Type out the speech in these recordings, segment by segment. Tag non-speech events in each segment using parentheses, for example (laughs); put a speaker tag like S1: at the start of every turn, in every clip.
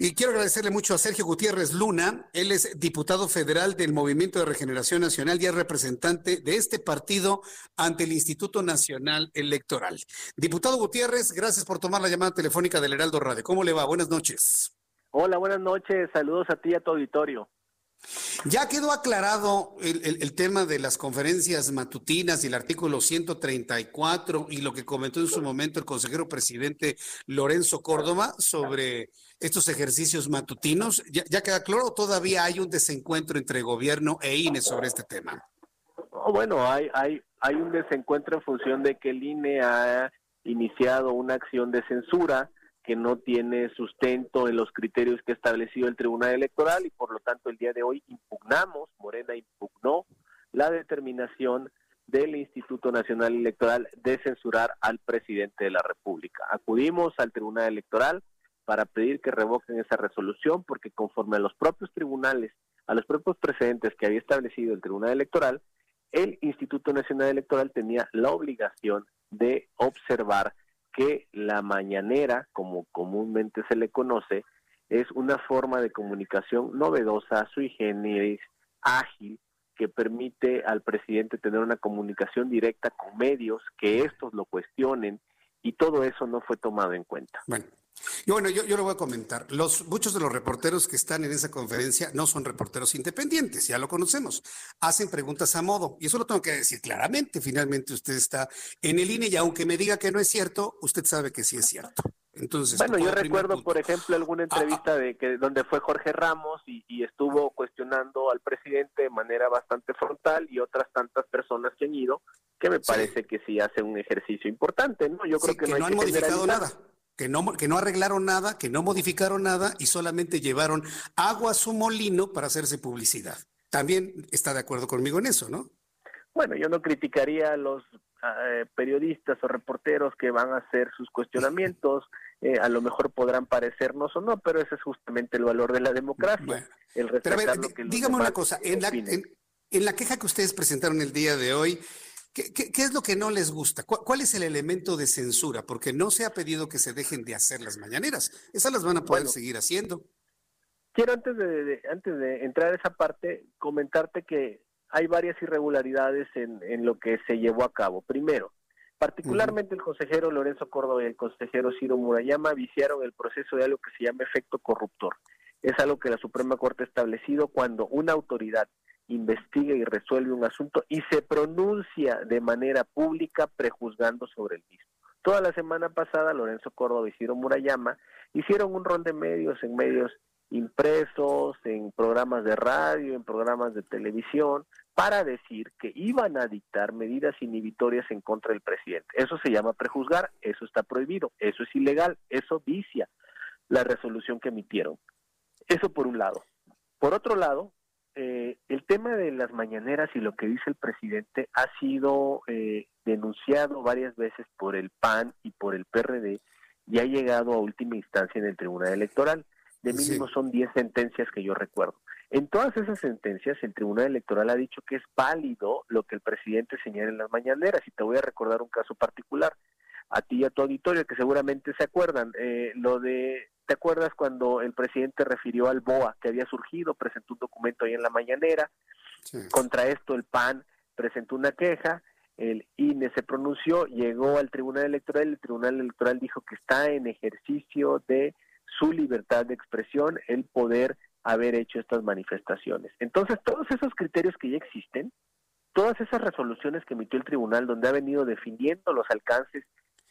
S1: Y quiero agradecerle mucho a Sergio Gutiérrez Luna. Él es diputado federal del Movimiento de Regeneración Nacional y es representante de este partido ante el Instituto Nacional Electoral. Diputado Gutiérrez, gracias por tomar la llamada telefónica del Heraldo Radio. ¿Cómo le va? Buenas noches.
S2: Hola, buenas noches. Saludos a ti y a tu auditorio.
S1: Ya quedó aclarado el, tema de las conferencias matutinas y el artículo 134 y lo que comentó en su momento el consejero presidente Lorenzo Córdoba sobre estos ejercicios matutinos. ¿Ya, queda claro todavía hay un desencuentro entre gobierno e INE sobre este tema?
S2: Oh, bueno, hay, hay, hay un desencuentro en función de que el INE ha iniciado una acción de censura que no tiene sustento en los criterios que ha establecido el Tribunal Electoral y por lo tanto el día de hoy impugnamos, Morena impugnó la determinación del Instituto Nacional Electoral de censurar al presidente de la República. Acudimos al Tribunal Electoral para pedir que revoquen esa resolución porque conforme a los propios tribunales, a los propios precedentes que había establecido el Tribunal Electoral, el Instituto Nacional Electoral tenía la obligación de observar que la mañanera, como comúnmente se le conoce, es una forma de comunicación novedosa, sui generis, ágil, que permite al presidente tener una comunicación directa con medios, que estos lo cuestionen, y todo eso no fue tomado en cuenta.
S1: Bueno. Y bueno, yo, yo lo voy a comentar. Los, muchos de los reporteros que están en esa conferencia no son reporteros independientes, ya lo conocemos. Hacen preguntas a modo, y eso lo tengo que decir claramente. Finalmente usted está en el INE y aunque me diga que no es cierto, usted sabe que sí es cierto. Entonces,
S2: bueno, yo recuerdo, por ejemplo, alguna entrevista ah, ah. de que donde fue Jorge Ramos y, y, estuvo cuestionando al presidente de manera bastante frontal y otras tantas personas que han ido, que me parece sí. que sí hace un ejercicio importante, ¿no? Yo creo
S1: sí,
S2: que,
S1: que,
S2: no,
S1: no han modificado nada que no, que no arreglaron nada, que no modificaron nada y solamente llevaron agua a su molino para hacerse publicidad. También está de acuerdo conmigo en eso, ¿no?
S2: Bueno, yo no criticaría a los eh, periodistas o reporteros que van a hacer sus cuestionamientos, (laughs) eh, a lo mejor podrán parecernos o no, pero ese es justamente el valor de la democracia, bueno, el
S1: pero a ver, dígame una cosa, en la, en, en la queja que ustedes presentaron el día de hoy, ¿Qué, qué, qué es lo que no les gusta? ¿Cuál, ¿Cuál, es el elemento de censura? Porque no se ha pedido que se dejen de hacer las mañaneras. Esas las van a poder bueno, seguir haciendo.
S2: Quiero antes de, de, antes de entrar a esa parte comentarte que hay varias irregularidades en, en lo que se llevó a cabo. Primero, particularmente uh -huh. el consejero Lorenzo Córdoba y el consejero Ciro Murayama viciaron el proceso de algo que se llama efecto corruptor. Es algo que la Suprema Corte ha establecido cuando una autoridad investiga y resuelve un asunto y se pronuncia de manera pública prejuzgando sobre el mismo. Toda la semana pasada Lorenzo Córdoba y Ciro Murayama hicieron un rol de medios en medios impresos, en programas de radio, en programas de televisión, para decir que iban a dictar medidas inhibitorias en contra del presidente. Eso se llama prejuzgar, eso está prohibido, eso es ilegal, eso vicia la resolución que emitieron. Eso por un lado. Por otro lado, eh, el tema de las mañaneras y lo que dice el presidente ha sido eh, denunciado varias veces por el PAN y por el PRD y ha llegado a última instancia en el Tribunal Electoral. De mínimo sí. son 10 sentencias que yo recuerdo. En todas esas sentencias, el Tribunal Electoral ha dicho que es válido lo que el presidente señala en las mañaneras. Y te voy a recordar un caso particular a ti y a tu auditorio que seguramente se acuerdan. Eh, lo de ¿Te acuerdas cuando el presidente refirió al BOA que había surgido, presentó un documento ahí en la mañanera? Sí. Contra esto el PAN presentó una queja, el INE se pronunció, llegó al Tribunal Electoral, el Tribunal Electoral dijo que está en ejercicio de su libertad de expresión el poder haber hecho estas manifestaciones. Entonces, todos esos criterios que ya existen, todas esas resoluciones que emitió el tribunal donde ha venido definiendo los alcances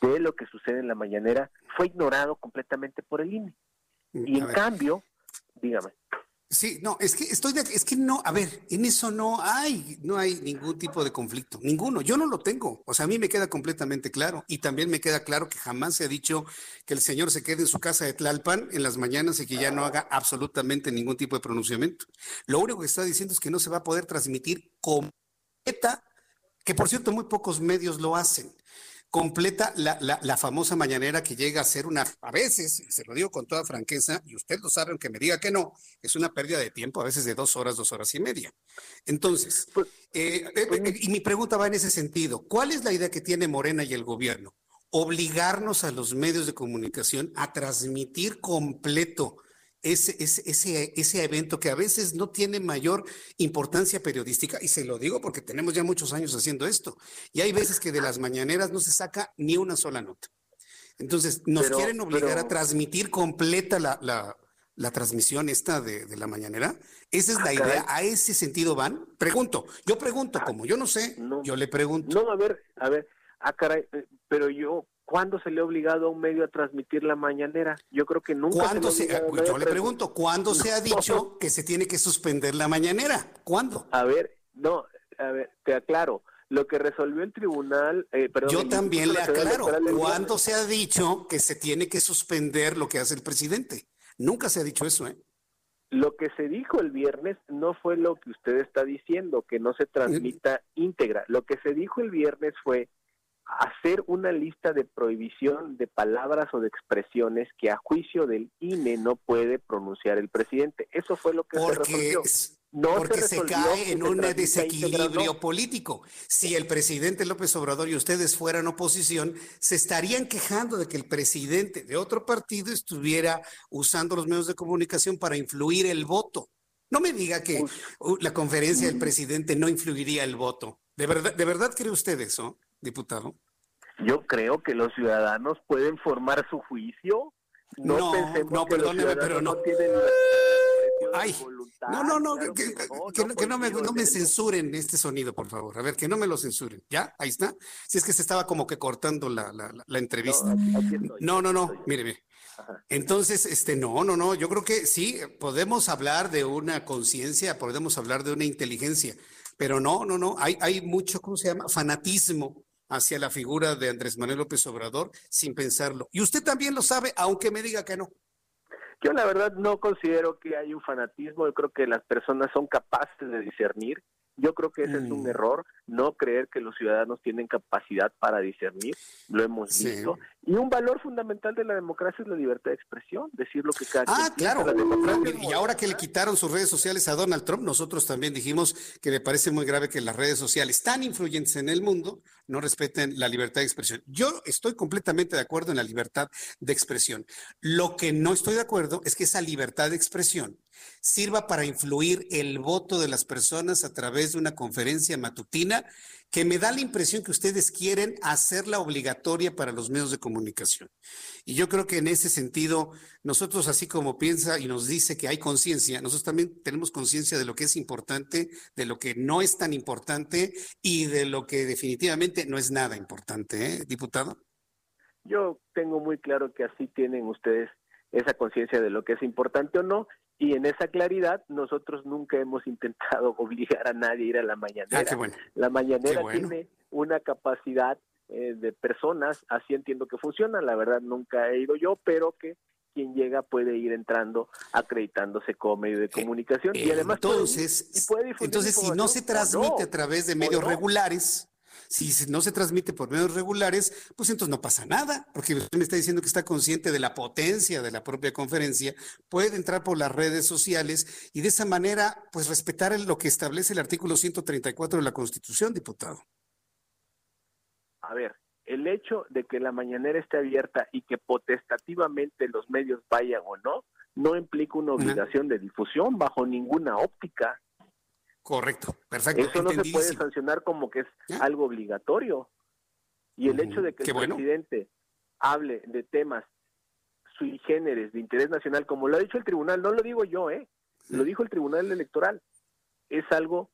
S2: de lo que sucede en la mañanera fue ignorado completamente por el INE. Y en cambio, dígame.
S1: Sí, no, es que estoy de, es que no, a ver, en eso no hay, no hay ningún tipo de conflicto, ninguno. Yo no lo tengo. O sea, a mí me queda completamente claro y también me queda claro que jamás se ha dicho que el señor se quede en su casa de Tlalpan en las mañanas y que ya no haga absolutamente ningún tipo de pronunciamiento. Lo único que está diciendo es que no se va a poder transmitir completa, que por cierto muy pocos medios lo hacen completa la, la, la, famosa mañanera que llega a ser una, a veces, se lo digo con toda franqueza, y usted lo sabe, aunque me diga que no, es una pérdida de tiempo, a veces de dos horas, dos horas y media. Entonces, pues, eh, eh, eh, y mi pregunta va en ese sentido, ¿cuál es la idea que tiene Morena y el gobierno? Obligarnos a los medios de comunicación a transmitir completo ese, ese, ese, ese evento que a veces no tiene mayor importancia periodística, y se lo digo porque tenemos ya muchos años haciendo esto, y hay veces que de las mañaneras no se saca ni una sola nota. Entonces, nos pero, quieren obligar pero... a transmitir completa la, la, la transmisión esta de, de, la mañanera. Esa es la ah, idea, a ese sentido van. Pregunto, yo pregunto, como yo no sé, no, yo le pregunto.
S2: No, a ver, a ver, ah, caray, eh, pero yo, ¿Cuándo se le ha obligado a un medio a transmitir la mañanera? Yo creo que nunca.
S1: ¿Cuándo se, se yo le pregunto, ¿cuándo se ha dicho (laughs) que se tiene que suspender la mañanera? ¿Cuándo?
S2: A ver, no, a ver, te aclaro. Lo que resolvió el tribunal. Eh, perdón,
S1: yo también le aclaro. ¿Cuándo se ha dicho que se tiene que suspender lo que hace el presidente? Nunca se ha dicho eso, ¿eh?
S2: Lo que se dijo el viernes no fue lo que usted está diciendo, que no se transmita íntegra. Lo que se dijo el viernes fue hacer una lista de prohibición de palabras o de expresiones que a juicio del INE no puede pronunciar el presidente. Eso fue lo que
S1: porque,
S2: se resolvió.
S1: No porque se, se cae en un desequilibrio político. Si el presidente López Obrador y ustedes fueran oposición, se estarían quejando de que el presidente de otro partido estuviera usando los medios de comunicación para influir el voto. No me diga que Uf. la conferencia del presidente no influiría el voto. ¿De verdad, ¿De verdad cree usted eso? diputado?
S2: Yo creo que los ciudadanos pueden formar su juicio. No,
S1: no,
S2: pensemos
S1: no
S2: que
S1: perdóneme, pero no.
S2: no tienen
S1: Ay, no, no, no, claro que, que, que, no, que no, me, no me censuren este sonido, por favor. A ver, que no me lo censuren. ¿Ya? Ahí está. Si es que se estaba como que cortando la, la, la entrevista. No, no, no, mire, mire. Entonces, este, no, no, no, yo creo que sí, podemos hablar de una conciencia, podemos hablar de una inteligencia, pero no, no, no, hay, mucho, ¿cómo se llama? Fanatismo hacia la figura de Andrés Manuel López Obrador sin pensarlo. Y usted también lo sabe, aunque me diga que no.
S2: Yo la verdad no considero que hay un fanatismo, yo creo que las personas son capaces de discernir. Yo creo que ese mm. es un error, no creer que los ciudadanos tienen capacidad para discernir, lo hemos sí. visto. Y un valor fundamental de la democracia es la libertad de expresión, decir lo que cada
S1: Ah, claro. Y ahora que le quitaron sus redes sociales a Donald Trump, nosotros también dijimos que me parece muy grave que las redes sociales tan influyentes en el mundo no respeten la libertad de expresión. Yo estoy completamente de acuerdo en la libertad de expresión. Lo que no estoy de acuerdo es que esa libertad de expresión sirva para influir el voto de las personas a través de una conferencia matutina que me da la impresión que ustedes quieren hacerla obligatoria para los medios de comunicación. Y yo creo que en ese sentido, nosotros así como piensa y nos dice que hay conciencia, nosotros también tenemos conciencia de lo que es importante, de lo que no es tan importante y de lo que definitivamente no es nada importante, ¿eh, diputado?
S2: Yo tengo muy claro que así tienen ustedes esa conciencia de lo que es importante o no y en esa claridad nosotros nunca hemos intentado (laughs) obligar a nadie a ir a la mañanera.
S1: Ah, bueno.
S2: La mañanera bueno. tiene una capacidad eh, de personas, así entiendo que funciona, la verdad nunca he ido yo, pero que quien llega puede ir entrando acreditándose como medio de comunicación
S1: eh,
S2: y además
S1: entonces,
S2: puede, y puede
S1: entonces si no se transmite
S2: no,
S1: a través de medios no. regulares si no se transmite por medios regulares, pues entonces no pasa nada, porque usted me está diciendo que está consciente de la potencia de la propia conferencia, puede entrar por las redes sociales y de esa manera, pues respetar lo que establece el artículo 134 de la Constitución, diputado.
S2: A ver, el hecho de que la mañanera esté abierta y que potestativamente los medios vayan o no, no implica una obligación de difusión bajo ninguna óptica.
S1: Correcto, perfecto.
S2: Eso no se puede sancionar como que es ¿Ya? algo obligatorio. Y el hecho de que el bueno. presidente hable de temas sui generis, de interés nacional, como lo ha dicho el tribunal, no lo digo yo, ¿eh? Lo dijo el tribunal electoral. Es algo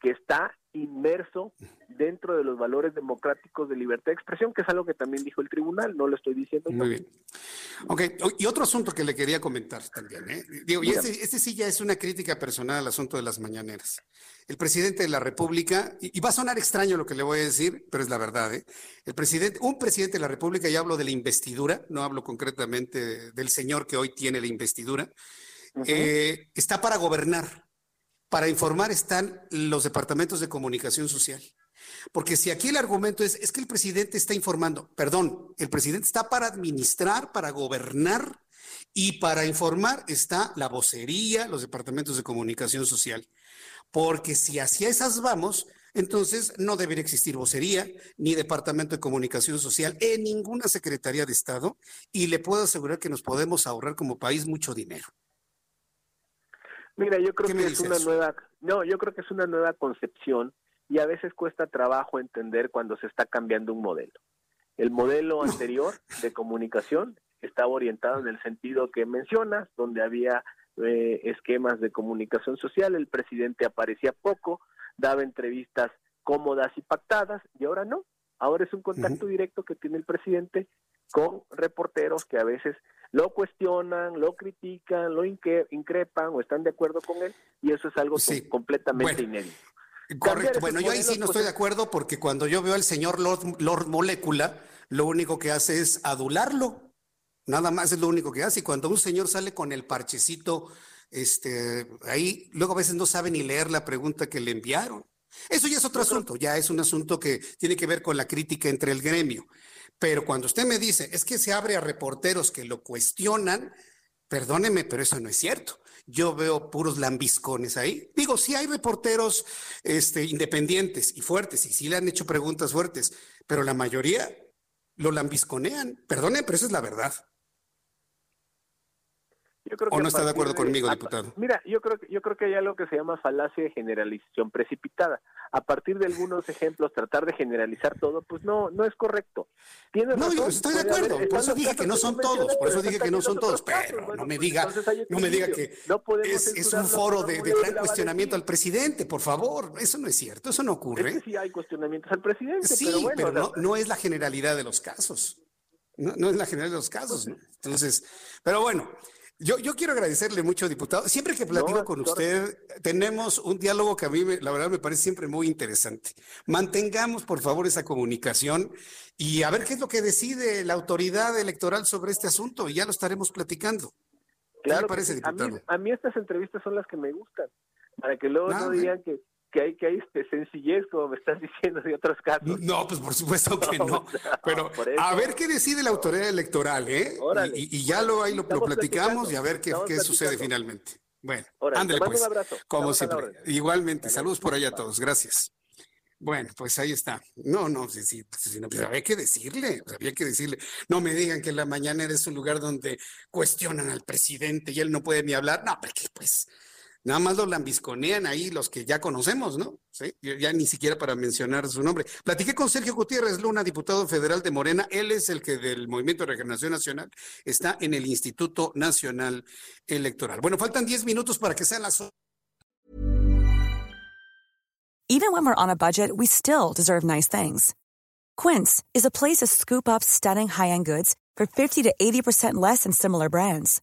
S2: que está inmerso dentro de los valores democráticos de libertad de expresión, que es algo que también dijo el tribunal, no lo estoy diciendo.
S1: Muy bien. Ok, y otro asunto que le quería comentar también, ¿eh? Digo, y este, este, sí ya es una crítica personal al asunto de las mañaneras. El presidente de la República, y, va a sonar extraño lo que le voy a decir, pero es la verdad, ¿eh? El presidente, un presidente de la República, y hablo de la investidura, no hablo concretamente del señor que hoy tiene la investidura, eh, está para gobernar. Para informar están los departamentos de comunicación social. Porque si aquí el argumento es, es que el presidente está informando, perdón, el presidente está para administrar, para gobernar y para informar está la vocería, los departamentos de comunicación social. Porque si hacia esas vamos, entonces no debería existir vocería ni departamento de comunicación social en ninguna secretaría de Estado y le puedo asegurar que nos podemos ahorrar como país mucho dinero.
S2: Mira, yo creo que es una nueva, no, yo creo que es una nueva concepción y a veces cuesta trabajo entender cuando se está cambiando un modelo. El modelo anterior de comunicación estaba orientado en el sentido que mencionas, donde había eh, esquemas de comunicación social, el presidente aparecía poco, daba entrevistas cómodas y pactadas, y ahora no. Ahora es un contacto directo que tiene el presidente con reporteros que a veces lo cuestionan, lo critican, lo increpan o están de acuerdo con él, y eso es algo completamente inédito.
S1: Correcto. Bueno, yo ahí sí no estoy de acuerdo porque cuando yo veo al señor Lord, Lord Molécula, lo único que hace es adularlo. Nada más es lo único que hace. Y cuando un señor sale con el parchecito, este, ahí luego a veces no sabe ni leer la pregunta que le enviaron. Eso ya es otro asunto, ya es un asunto que tiene que ver con la crítica entre el gremio. Pero cuando usted me dice, es que se abre a reporteros que lo cuestionan, perdóneme, pero eso no es cierto yo veo puros lambiscones ahí. Digo, sí hay reporteros este, independientes y fuertes, y sí le han hecho preguntas fuertes, pero la mayoría lo lambisconean. Perdone, pero esa es la verdad. ¿O no está de acuerdo conmigo, diputado?
S2: Mira, yo creo, que, yo creo que hay algo que se llama falacia de generalización precipitada. A partir de algunos ejemplos, tratar de generalizar todo, pues no, no es correcto.
S1: no, yo estoy de acuerdo. por eso dije que no son todos. Por eso dije que no son todos. Pero no me diga, no me diga que es, un foro de, gran cuestionamiento al presidente, por favor. Eso no es cierto. Eso no ocurre.
S2: Es que sí hay cuestionamientos al presidente.
S1: Sí, pero, bueno, pero no, es la generalidad de los casos. No, no es la generalidad de los casos. Entonces, pero bueno. Yo, yo quiero agradecerle mucho, diputado. Siempre que platico con usted, tenemos un diálogo que a mí, la verdad, me parece siempre muy interesante. Mantengamos, por favor, esa comunicación y a ver qué es lo que decide la autoridad electoral sobre este asunto y ya lo estaremos platicando.
S2: ¿Qué le parece, diputado? A mí, estas entrevistas son las que me gustan, para que luego no digan que que hay que hay este, (laughs) sencillez, como me estás diciendo de otros casos.
S1: No, pues por supuesto que (laughs) no. Pero a ver qué decide la autoridad electoral, ¿eh? Y, ya lo, ahí lo, platicamos y a ver qué, qué sucede finalmente. Bueno, ándale pues. Un abrazo. Como siempre. Igualmente, saludos por allá a todos. Gracias. Bueno, pues ahí está. No, no, sí, sí, sí no, pues había que decirle, había que decirle. No me digan que la mañana es un lugar donde cuestionan al presidente y él no puede ni hablar. No, porque pues Nada más lo lambisconean ahí los que ya conocemos, ¿no? ¿Sí? Ya ni siquiera para mencionar su nombre. Platiqué con Sergio Gutiérrez Luna, diputado federal de Morena. Él es el que del Movimiento de Regeneración Nacional está en el Instituto Nacional Electoral. Bueno, faltan 10 minutos para que sean las.
S3: Even when we're on a budget, we still deserve nice things. Quince is a place to scoop up stunning high-end goods for 50 to 80% less than similar brands.